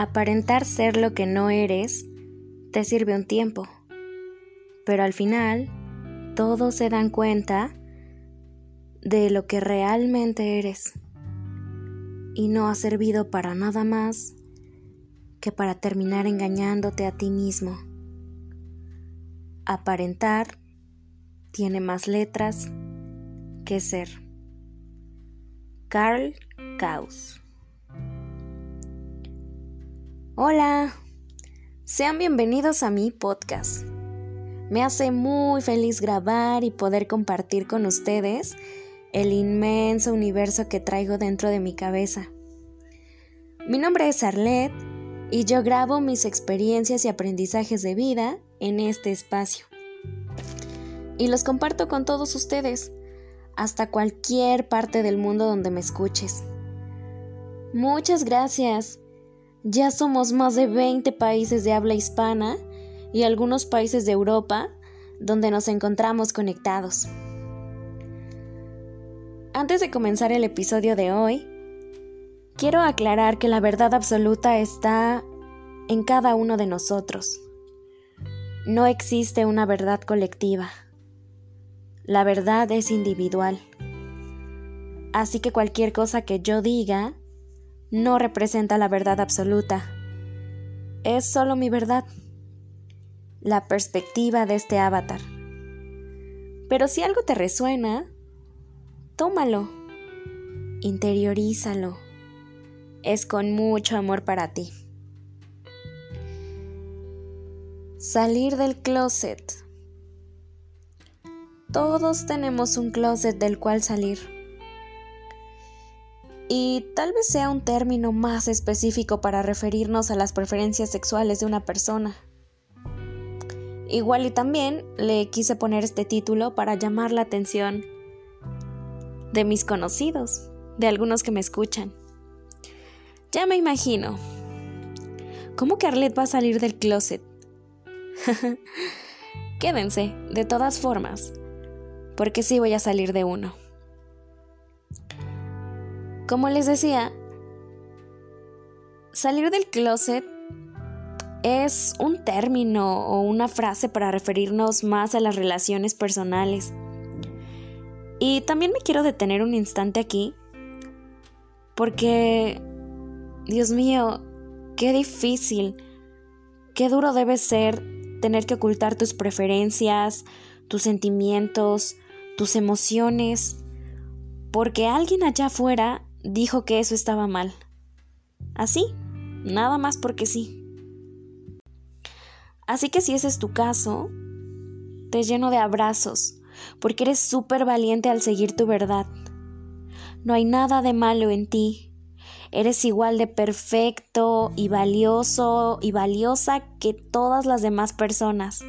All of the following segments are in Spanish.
Aparentar ser lo que no eres te sirve un tiempo, pero al final todos se dan cuenta de lo que realmente eres y no ha servido para nada más que para terminar engañándote a ti mismo. Aparentar tiene más letras que ser. Carl Kaus Hola, sean bienvenidos a mi podcast. Me hace muy feliz grabar y poder compartir con ustedes el inmenso universo que traigo dentro de mi cabeza. Mi nombre es Arlette y yo grabo mis experiencias y aprendizajes de vida en este espacio. Y los comparto con todos ustedes, hasta cualquier parte del mundo donde me escuches. Muchas gracias ya somos más de 20 países de habla hispana y algunos países de Europa donde nos encontramos conectados. Antes de comenzar el episodio de hoy, quiero aclarar que la verdad absoluta está en cada uno de nosotros. No existe una verdad colectiva. La verdad es individual. Así que cualquier cosa que yo diga no representa la verdad absoluta. Es solo mi verdad, la perspectiva de este avatar. Pero si algo te resuena, tómalo, interiorízalo. Es con mucho amor para ti. Salir del closet. Todos tenemos un closet del cual salir y tal vez sea un término más específico para referirnos a las preferencias sexuales de una persona. Igual y también le quise poner este título para llamar la atención de mis conocidos, de algunos que me escuchan. Ya me imagino. ¿Cómo que va a salir del closet? Quédense, de todas formas, porque sí voy a salir de uno. Como les decía, salir del closet es un término o una frase para referirnos más a las relaciones personales. Y también me quiero detener un instante aquí, porque, Dios mío, qué difícil, qué duro debe ser tener que ocultar tus preferencias, tus sentimientos, tus emociones, porque alguien allá afuera dijo que eso estaba mal. Así, nada más porque sí. Así que si ese es tu caso, te lleno de abrazos, porque eres súper valiente al seguir tu verdad. No hay nada de malo en ti. Eres igual de perfecto y valioso y valiosa que todas las demás personas.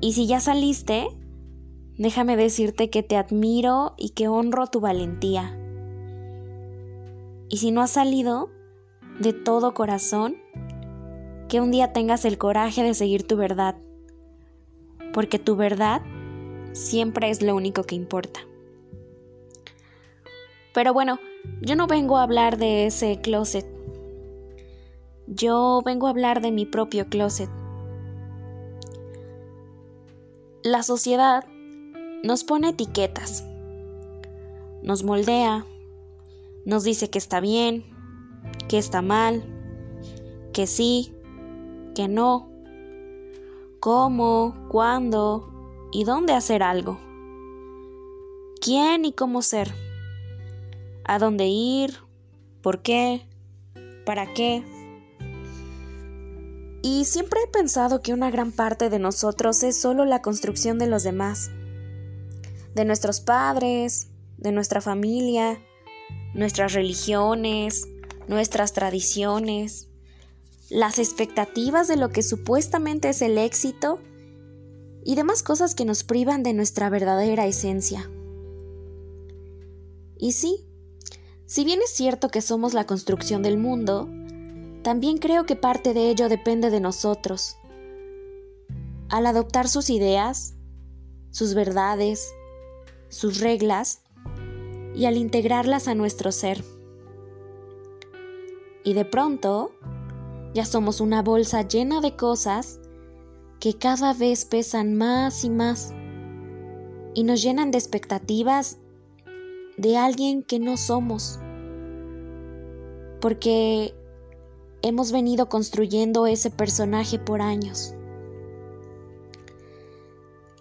Y si ya saliste, Déjame decirte que te admiro y que honro tu valentía. Y si no has salido, de todo corazón, que un día tengas el coraje de seguir tu verdad, porque tu verdad siempre es lo único que importa. Pero bueno, yo no vengo a hablar de ese closet. Yo vengo a hablar de mi propio closet. La sociedad nos pone etiquetas, nos moldea, nos dice que está bien, que está mal, que sí, que no, cómo, cuándo y dónde hacer algo, quién y cómo ser, a dónde ir, por qué, para qué. Y siempre he pensado que una gran parte de nosotros es solo la construcción de los demás de nuestros padres, de nuestra familia, nuestras religiones, nuestras tradiciones, las expectativas de lo que supuestamente es el éxito y demás cosas que nos privan de nuestra verdadera esencia. Y sí, si bien es cierto que somos la construcción del mundo, también creo que parte de ello depende de nosotros. Al adoptar sus ideas, sus verdades, sus reglas y al integrarlas a nuestro ser. Y de pronto, ya somos una bolsa llena de cosas que cada vez pesan más y más y nos llenan de expectativas de alguien que no somos. Porque hemos venido construyendo ese personaje por años.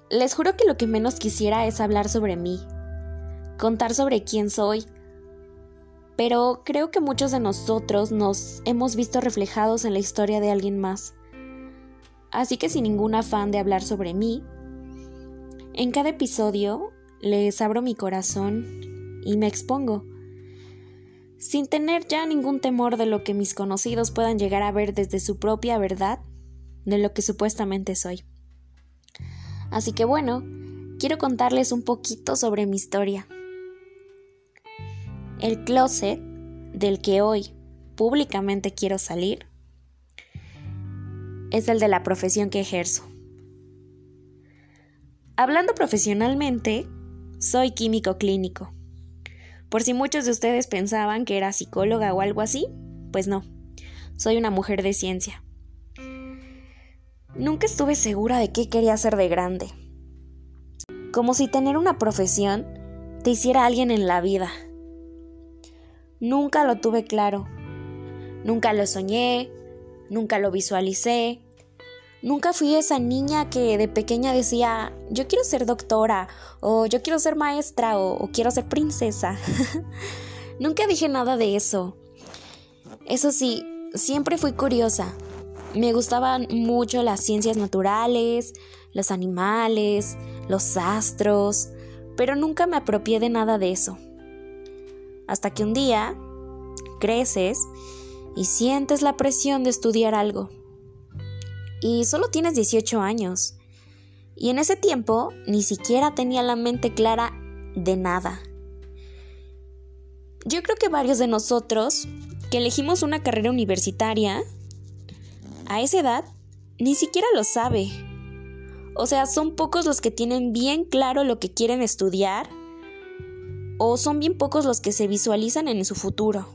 Les juro que lo que menos quisiera es hablar sobre mí, contar sobre quién soy, pero creo que muchos de nosotros nos hemos visto reflejados en la historia de alguien más. Así que sin ningún afán de hablar sobre mí, en cada episodio les abro mi corazón y me expongo, sin tener ya ningún temor de lo que mis conocidos puedan llegar a ver desde su propia verdad de lo que supuestamente soy. Así que bueno, quiero contarles un poquito sobre mi historia. El closet del que hoy públicamente quiero salir es el de la profesión que ejerzo. Hablando profesionalmente, soy químico clínico. Por si muchos de ustedes pensaban que era psicóloga o algo así, pues no, soy una mujer de ciencia. Nunca estuve segura de qué quería hacer de grande. Como si tener una profesión te hiciera alguien en la vida. Nunca lo tuve claro. Nunca lo soñé, nunca lo visualicé. Nunca fui esa niña que de pequeña decía, yo quiero ser doctora, o yo quiero ser maestra, o, o quiero ser princesa. nunca dije nada de eso. Eso sí, siempre fui curiosa. Me gustaban mucho las ciencias naturales, los animales, los astros, pero nunca me apropié de nada de eso. Hasta que un día creces y sientes la presión de estudiar algo. Y solo tienes 18 años. Y en ese tiempo ni siquiera tenía la mente clara de nada. Yo creo que varios de nosotros que elegimos una carrera universitaria, a esa edad, ni siquiera lo sabe. O sea, son pocos los que tienen bien claro lo que quieren estudiar o son bien pocos los que se visualizan en su futuro.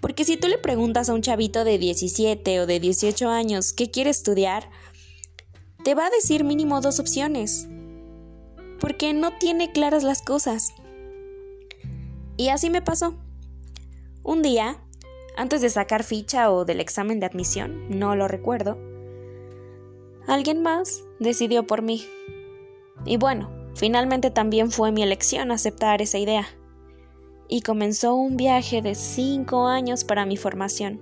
Porque si tú le preguntas a un chavito de 17 o de 18 años qué quiere estudiar, te va a decir mínimo dos opciones, porque no tiene claras las cosas. Y así me pasó. Un día, antes de sacar ficha o del examen de admisión, no lo recuerdo, alguien más decidió por mí. Y bueno, finalmente también fue mi elección aceptar esa idea y comenzó un viaje de cinco años para mi formación.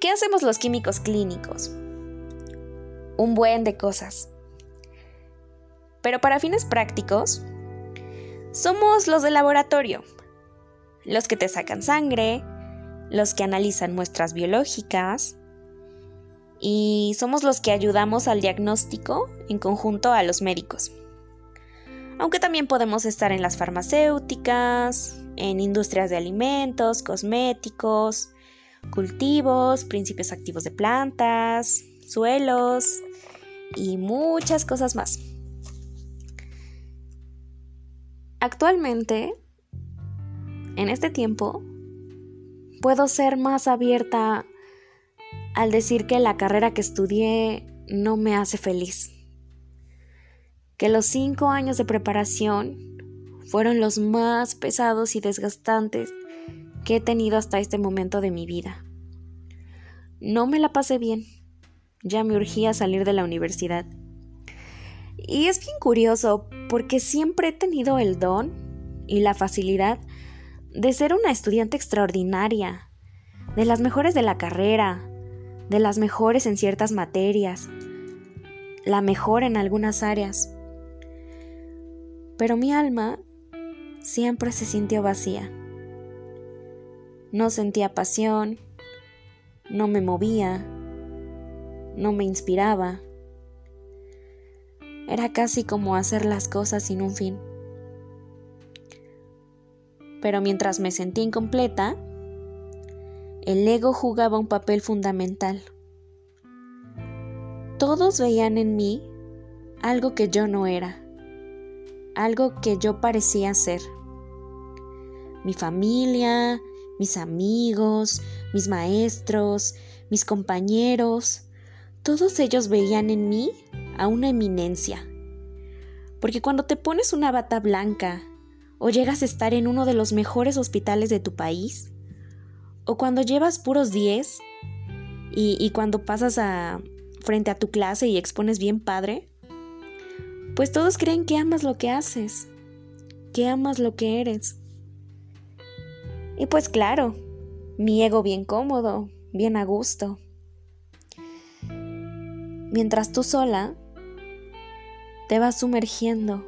¿Qué hacemos los químicos clínicos? Un buen de cosas. Pero para fines prácticos, somos los de laboratorio, los que te sacan sangre, los que analizan muestras biológicas y somos los que ayudamos al diagnóstico en conjunto a los médicos aunque también podemos estar en las farmacéuticas, en industrias de alimentos, cosméticos, cultivos, principios activos de plantas, suelos y muchas cosas más. Actualmente, en este tiempo, puedo ser más abierta al decir que la carrera que estudié no me hace feliz que los cinco años de preparación fueron los más pesados y desgastantes que he tenido hasta este momento de mi vida. No me la pasé bien, ya me urgía salir de la universidad. Y es bien curioso porque siempre he tenido el don y la facilidad de ser una estudiante extraordinaria, de las mejores de la carrera, de las mejores en ciertas materias, la mejor en algunas áreas pero mi alma siempre se sintió vacía. No sentía pasión, no me movía, no me inspiraba. Era casi como hacer las cosas sin un fin. Pero mientras me sentí incompleta, el ego jugaba un papel fundamental. Todos veían en mí algo que yo no era algo que yo parecía ser. mi familia, mis amigos, mis maestros, mis compañeros, todos ellos veían en mí a una eminencia. Porque cuando te pones una bata blanca o llegas a estar en uno de los mejores hospitales de tu país, o cuando llevas puros 10 y, cuando pasas frente a tu clase y expones bien padre, pues todos creen que amas lo que haces, que amas lo que eres. Y pues claro, mi ego bien cómodo, bien a gusto. Mientras tú sola te vas sumergiendo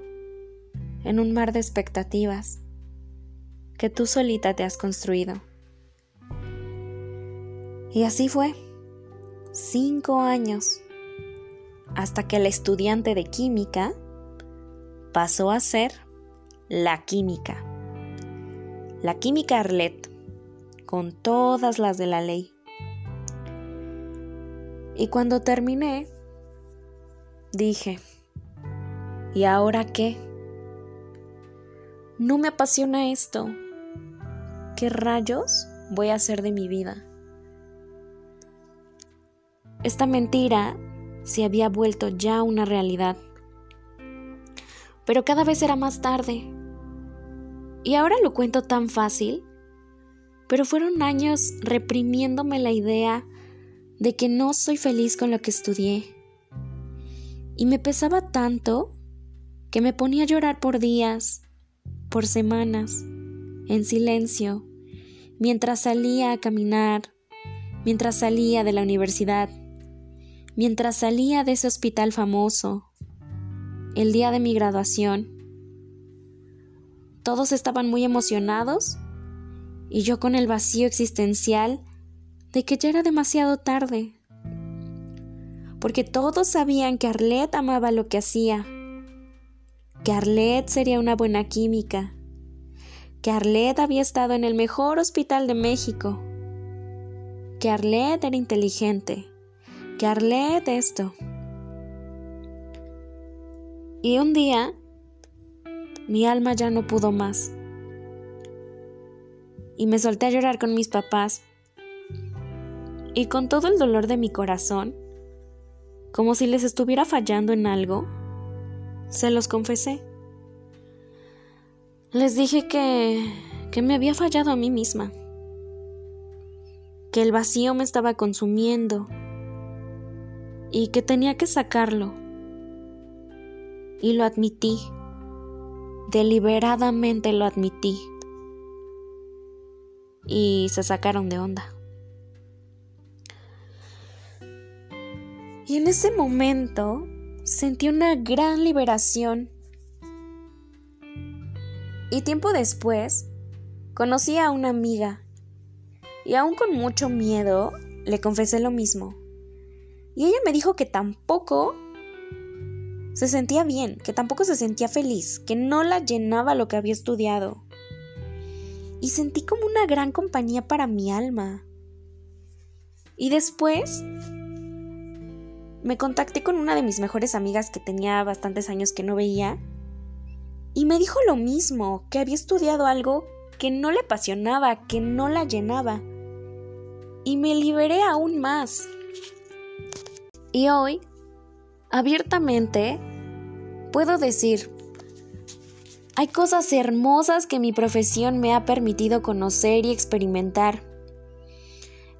en un mar de expectativas que tú solita te has construido. Y así fue, cinco años, hasta que el estudiante de química pasó a ser la química. La química Arlet, con todas las de la ley. Y cuando terminé, dije, ¿y ahora qué? No me apasiona esto. ¿Qué rayos voy a hacer de mi vida? Esta mentira se había vuelto ya una realidad. Pero cada vez era más tarde y ahora lo cuento tan fácil, pero fueron años reprimiéndome la idea de que no soy feliz con lo que estudié. Y me pesaba tanto que me ponía a llorar por días, por semanas, en silencio, mientras salía a caminar, mientras salía de la universidad, mientras salía de ese hospital famoso, el día de mi graduación todos estaban muy emocionados y yo con el vacío existencial de que ya era demasiado tarde. Porque todos sabían que Arlette amaba lo que hacía, que Arlette sería una buena química, que Arlette había estado en el mejor hospital de México, que Arlette era inteligente, que Arlette esto. Y un día mi alma ya no pudo más. Y me solté a llorar con mis papás. Y con todo el dolor de mi corazón, como si les estuviera fallando en algo, se los confesé. Les dije que, que me había fallado a mí misma, que el vacío me estaba consumiendo y que tenía que sacarlo. Y lo admití. Deliberadamente lo admití. Y se sacaron de onda. Y en ese momento sentí una gran liberación. Y tiempo después conocí a una amiga y aún con mucho miedo le confesé lo mismo. Y ella me dijo que tampoco se sentía bien, que tampoco se sentía feliz, que no la llenaba lo que había estudiado. Y sentí como una gran compañía para mi alma. Y después me contacté con una de mis mejores amigas que tenía bastantes años que no veía y me dijo lo mismo, que había estudiado algo que no le apasionaba, que no la llenaba. Y me liberé aún más. Y hoy abiertamente puedo decir, hay cosas hermosas que mi profesión me ha permitido conocer y experimentar.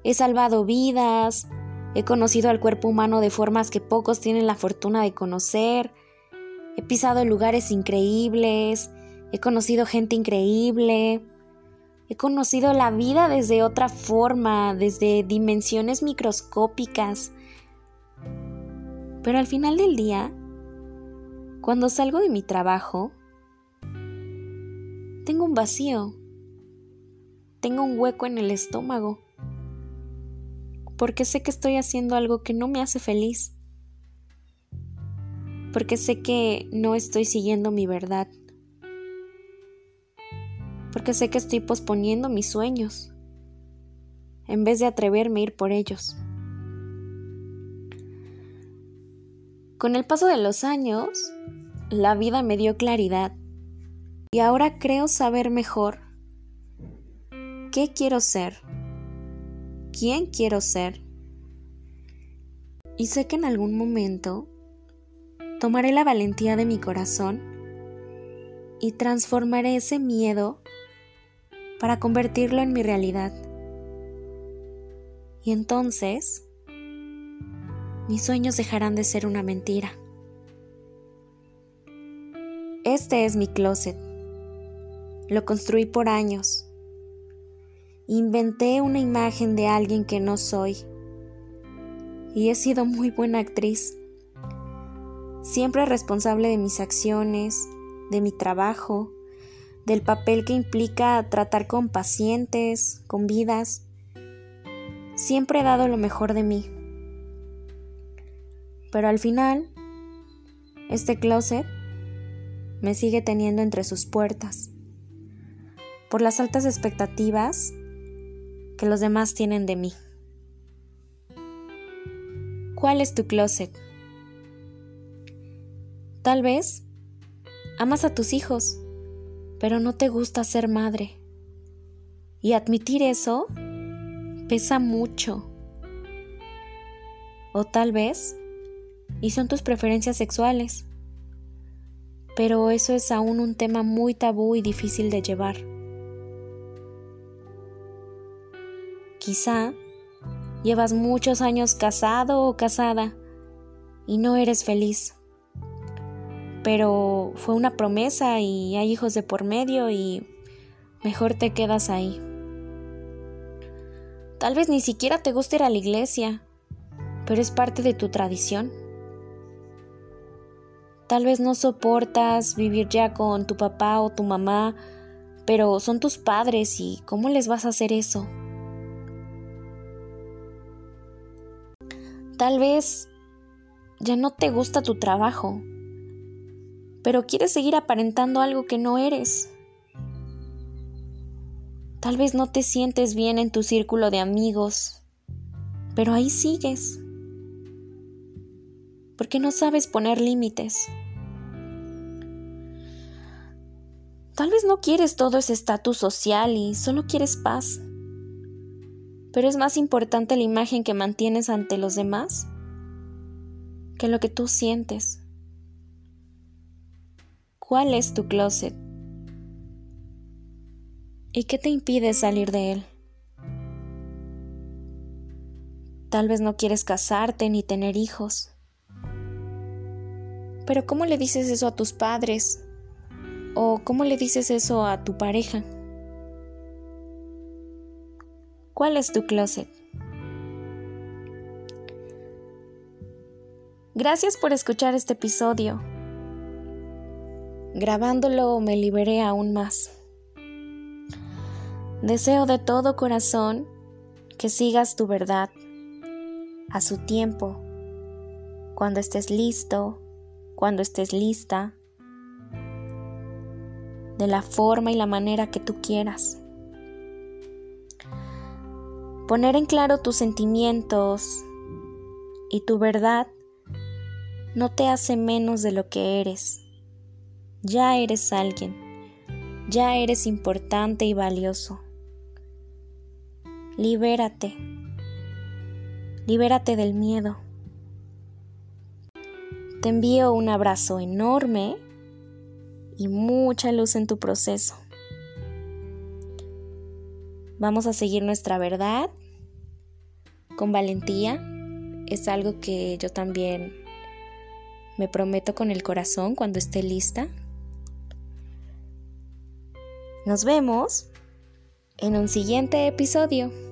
He salvado vidas, he conocido al cuerpo humano de formas que pocos tienen la fortuna de conocer, he pisado lugares increíbles, he conocido gente increíble, he conocido la vida desde otra forma, desde dimensiones microscópicas, pero al final del día, cuando salgo de mi trabajo, tengo un vacío, tengo un hueco en el estómago, porque sé que estoy haciendo algo que no me hace feliz, porque sé que no estoy siguiendo mi verdad, porque sé que estoy posponiendo mis sueños, en vez de atreverme a ir por ellos. Con el paso de los años, la vida me dio claridad y ahora creo saber mejor qué quiero ser, quién quiero ser. Y sé que en algún momento tomaré la valentía de mi corazón y transformaré ese miedo para convertirlo en mi realidad. Y entonces mis sueños dejarán de ser una mentira. Este es mi closet. Lo construí por años. Inventé una imagen de alguien que no soy. Y he sido muy buena actriz. Siempre responsable de mis acciones, de mi trabajo, del papel que implica tratar con pacientes, con vidas. Siempre he dado lo mejor de mí. Pero al final, este closet me sigue teniendo entre sus puertas, por las altas expectativas que los demás tienen de mí. ¿Cuál es tu closet? Tal vez amas a tus hijos, pero no te gusta ser madre. Y admitir eso pesa mucho. O tal vez, y son tus preferencias sexuales pero eso es aún un tema muy tabú y difícil de llevar. Quizá llevas muchos años casado o casada y no eres feliz. Pero fue una promesa y hay hijos de por medio y mejor te quedas ahí. Tal vez ni siquiera te guste ir a la iglesia, pero es parte de tu tradición. Tal vez no soportas vivir ya con tu papá o tu mamá, pero son tus padres y ¿cómo les vas a hacer eso? Tal vez ya no te gusta tu trabajo, pero quieres seguir aparentando algo que no eres. Tal vez no te sientes bien en tu círculo de amigos, pero ahí sigues. Porque no sabes poner límites. Tal vez no quieres todo ese estatus social y solo quieres paz. Pero es más importante la imagen que mantienes ante los demás que lo que tú sientes. ¿Cuál es tu closet? ¿Y qué te impide salir de él? Tal vez no quieres casarte ni tener hijos. Pero ¿cómo le dices eso a tus padres ¿O cómo le dices eso a tu pareja? ¿Cuál es tu closet? Gracias por escuchar este episodio. Grabándolo me liberé aún más. Deseo de todo corazón que sigas tu verdad a su tiempo, cuando estés listo, cuando estés lista de la forma y la manera que tú quieras. Poner en claro tus sentimientos y tu verdad no te hace menos de lo que eres. Ya eres alguien, ya eres importante y valioso. Libérate, libérate del miedo. Te envío un abrazo enorme y mucha luz en tu proceso. Vamos a seguir nuestra verdad con valentía. Es algo que yo también me prometo con el corazón cuando esté lista. Nos vemos en un siguiente episodio.